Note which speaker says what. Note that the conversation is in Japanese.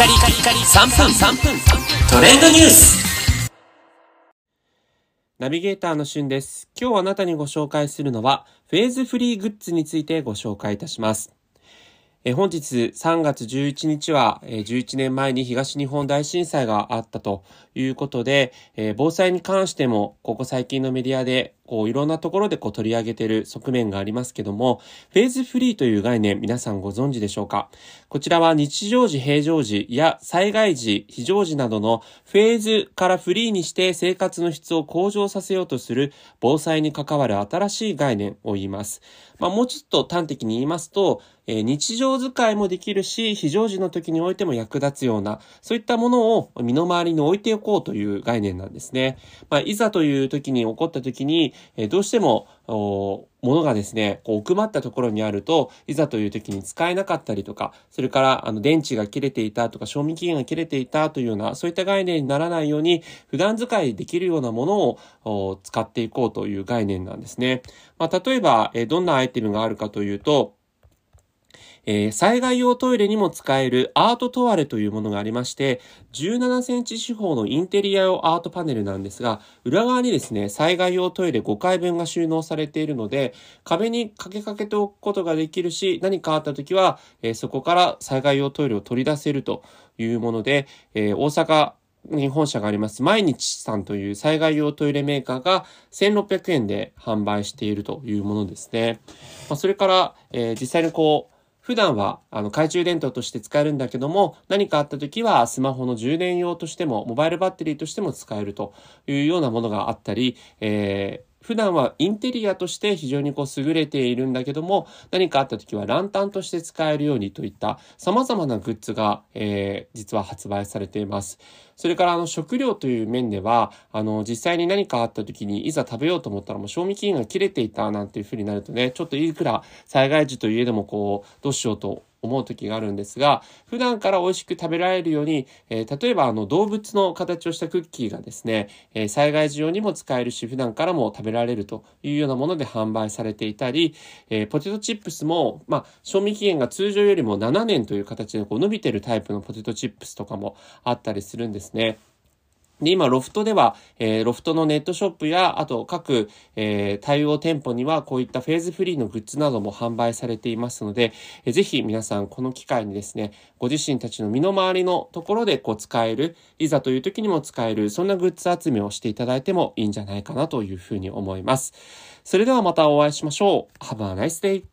Speaker 1: カリカリカリ3分3分トレンドニュース
Speaker 2: ナビゲーターのしゅんです。今日あなたにご紹介するのは、フェーズフリーグッズについてご紹介いたします。え本日3月11日は、え11年前に東日本大震災があったということで、え防災に関しても、ここ最近のメディアで、こういろんなところでこう取り上げている側面がありますけども、フェーズフリーという概念皆さんご存知でしょうか？こちらは日常時、平常時や災害時、非常時などのフェーズからフリーにして生活の質を向上させようとする防災に関わる新しい概念を言います。まあもうちょっと端的に言いますと、え日常使いもできるし、非常時の時においても役立つような、そういったものを身の回りに置いておこうという概念なんですね。まあ、いざという時に起こった時に、えどうしても、物がですね、こう奥まったところにあると、いざという時に使えなかったりとか、それから、あの、電池が切れていたとか、賞味期限が切れていたというような、そういった概念にならないように、普段使いできるようなものを使っていこうという概念なんですね。まあ、例えば、えどんなアイテムがあるかというと、えー災害用トイレにも使えるアートトワレというものがありまして、17センチ四方のインテリア用アートパネルなんですが、裏側にですね、災害用トイレ5回分が収納されているので、壁に掛けかけておくことができるし、何かあった時は、えーそこから災害用トイレを取り出せるというもので、えー大阪に本社があります、毎日さんという災害用トイレメーカーが1600円で販売しているというものですね。まあ、それから、えー実際にこう、普段はあの懐中電灯として使えるんだけども、何かあった時はスマホの充電用としても、モバイルバッテリーとしても使えるというようなものがあったり、えー普段はインテリアとして非常にこう優れているんだけども、何かあった時はランタンとして使えるようにといった様々なグッズが、えー実は発売されています。それからあの食料という面では、あの実際に何かあった時にいざ食べようと思ったらもう賞味期限が切れていたなんていう風になるとね、ちょっといくら災害時といえどもこう、どうしようと思う時があるんですが、普段から美味しく食べられるように、えー例えばあの動物の形をしたクッキーがですね、えー災害時用にも使えるし、普段からも食べられるというようなもので販売されていたり、えーポテトチップスも、まあ、賞味期限が通常よりも7年という形でこう伸びてるタイプのポテトチップスとかもあったりするんですね。で、今、ロフトでは、えーロフトのネットショップや、あと各、えー対応店舗には、こういったフェーズフリーのグッズなども販売されていますので、えーぜひ皆さん、この機会にですね、ご自身たちの身の回りのところでこう使える、いざという時にも使える、そんなグッズ集めをしていただいてもいいんじゃないかなというふうに思います。それではまたお会いしましょう。Have a nice day!